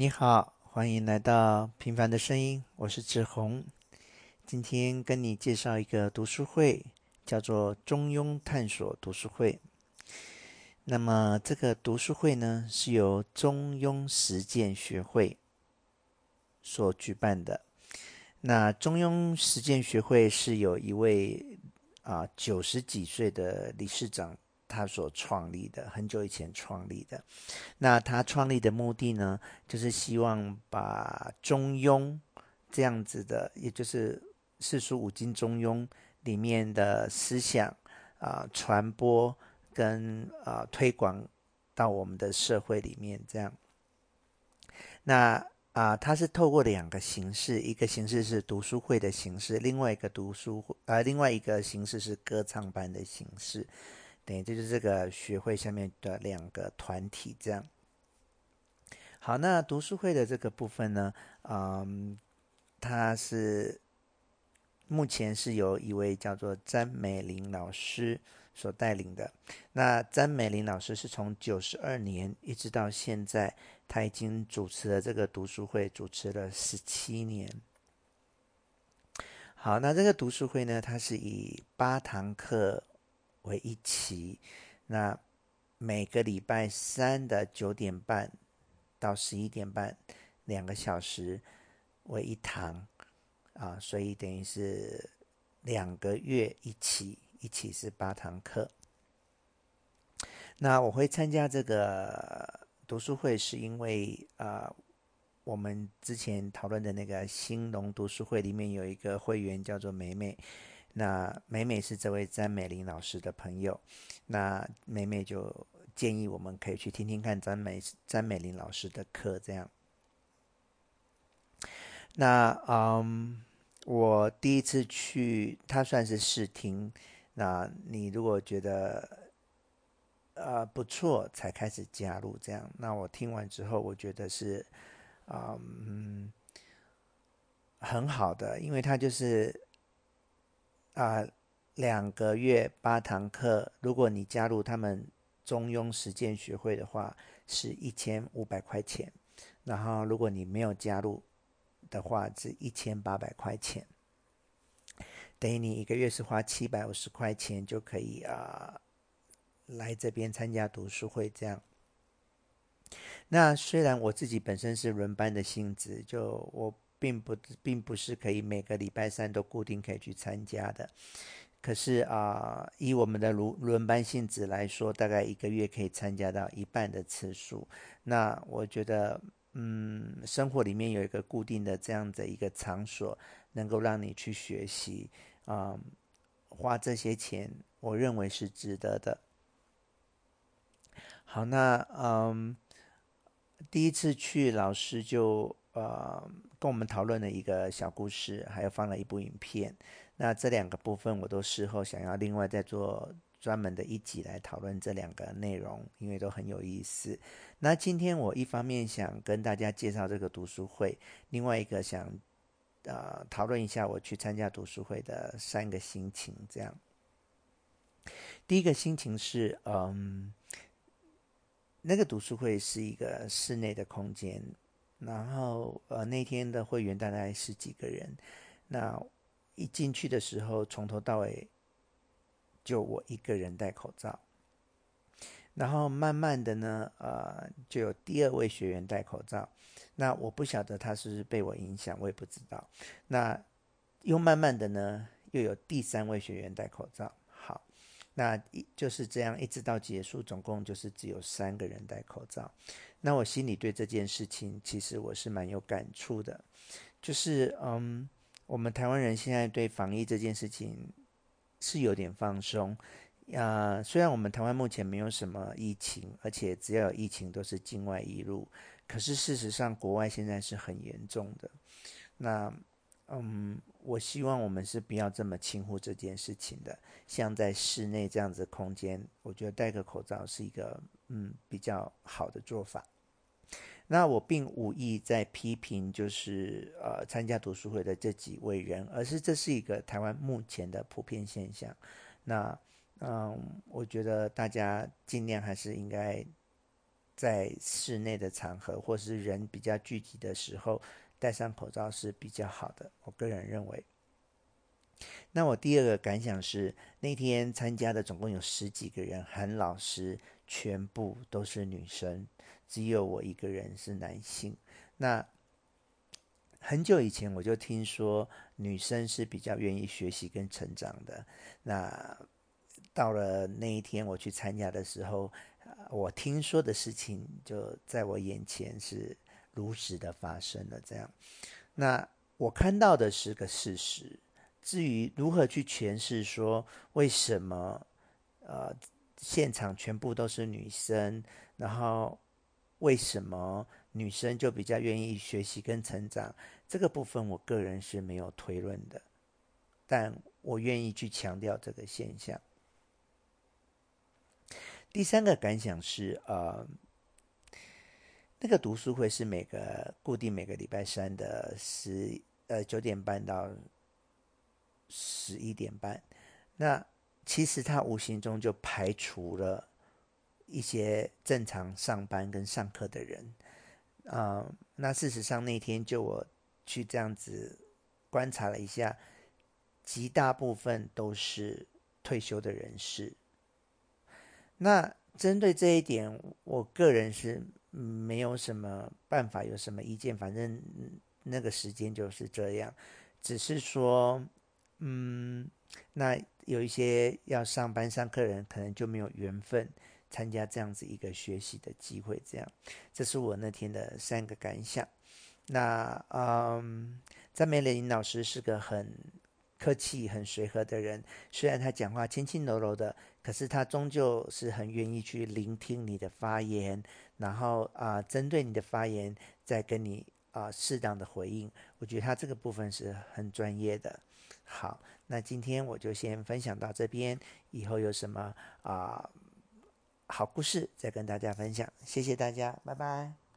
你好，欢迎来到平凡的声音，我是志宏。今天跟你介绍一个读书会，叫做中庸探索读书会。那么这个读书会呢，是由中庸实践学会所举办的。那中庸实践学会是有一位啊九十几岁的理事长。他所创立的，很久以前创立的。那他创立的目的呢，就是希望把中庸这样子的，也就是四书五经中庸里面的思想啊、传播跟啊、推广到我们的社会里面。这样，那啊，他、是透过两个形式，一个形式是读书会的形式，另外一个读书会呃，另外一个形式是歌唱班的形式。对，这就是这个学会下面的两个团体，这样。好，那读书会的这个部分呢，嗯，它是目前是由一位叫做詹美玲老师所带领的。那詹美玲老师是从九十二年一直到现在，他已经主持了这个读书会，主持了十七年。好，那这个读书会呢，它是以八堂课。为一期，那每个礼拜三的九点半到十一点半，两个小时为一堂啊，所以等于是两个月一期，一期是八堂课。那我会参加这个读书会，是因为啊，我们之前讨论的那个兴隆读书会里面有一个会员叫做梅梅。那美美是这位詹美玲老师的朋友，那美美就建议我们可以去听听看詹美詹美玲老师的课，这样。那嗯，我第一次去，他算是试听。那你如果觉得呃不错，才开始加入这样。那我听完之后，我觉得是嗯很好的，因为他就是。啊，两个月八堂课，如果你加入他们中庸实践学会的话，是一千五百块钱。然后，如果你没有加入的话，是一千八百块钱。等于你一个月是花七百五十块钱就可以啊，来这边参加读书会这样。那虽然我自己本身是轮班的性质，就我。并不并不是可以每个礼拜三都固定可以去参加的，可是啊、以我们的轮轮班性质来说，大概一个月可以参加到一半的次数。那我觉得，嗯，生活里面有一个固定的这样的一个场所，能够让你去学习，啊、花这些钱，我认为是值得的。好，那嗯，第一次去，老师就。呃，跟我们讨论了一个小故事，还有放了一部影片。那这两个部分，我都事后想要另外再做专门的一集来讨论这两个内容，因为都很有意思。那今天我一方面想跟大家介绍这个读书会，另外一个想呃讨论一下我去参加读书会的三个心情。这样，第一个心情是，嗯，那个读书会是一个室内的空间。然后，呃，那天的会员大概十几个人。那一进去的时候，从头到尾就我一个人戴口罩。然后慢慢的呢，呃，就有第二位学员戴口罩。那我不晓得他是不是被我影响，我也不知道。那又慢慢的呢，又有第三位学员戴口罩。那一就是这样，一直到结束，总共就是只有三个人戴口罩。那我心里对这件事情，其实我是蛮有感触的，就是嗯，我们台湾人现在对防疫这件事情是有点放松，啊、呃，虽然我们台湾目前没有什么疫情，而且只要有疫情都是境外移入，可是事实上国外现在是很严重的。那嗯，我希望我们是不要这么轻忽这件事情的，像在室内这样子空间，我觉得戴个口罩是一个。嗯，比较好的做法。那我并无意在批评，就是呃参加读书会的这几位人，而是这是一个台湾目前的普遍现象。那嗯，我觉得大家尽量还是应该在室内的场合，或是人比较聚集的时候，戴上口罩是比较好的。我个人认为。那我第二个感想是，那天参加的总共有十几个人，韩老师全部都是女生，只有我一个人是男性。那很久以前我就听说女生是比较愿意学习跟成长的。那到了那一天我去参加的时候，我听说的事情就在我眼前是如实的发生了。这样，那我看到的是个事实。至于如何去诠释说为什么呃现场全部都是女生，然后为什么女生就比较愿意学习跟成长，这个部分我个人是没有推论的，但我愿意去强调这个现象。第三个感想是呃那个读书会是每个固定每个礼拜三的十呃九点半到。十一点半，那其实他无形中就排除了一些正常上班跟上课的人，啊、那事实上那天就我去这样子观察了一下，极大部分都是退休的人士。那针对这一点，我个人是没有什么办法，有什么意见，反正那个时间就是这样，只是说。嗯，那有一些要上班上课人，可能就没有缘分参加这样子一个学习的机会。这样，这是我那天的三个感想。那嗯，赞美林老师是个很客气、很随和的人，虽然他讲话轻轻柔柔的，可是他终究是很愿意去聆听你的发言，然后啊，针对你的发言再跟你啊适当的回应。我觉得他这个部分是很专业的。好，那今天我就先分享到这边，以后有什么啊、好故事再跟大家分享。谢谢大家，拜拜。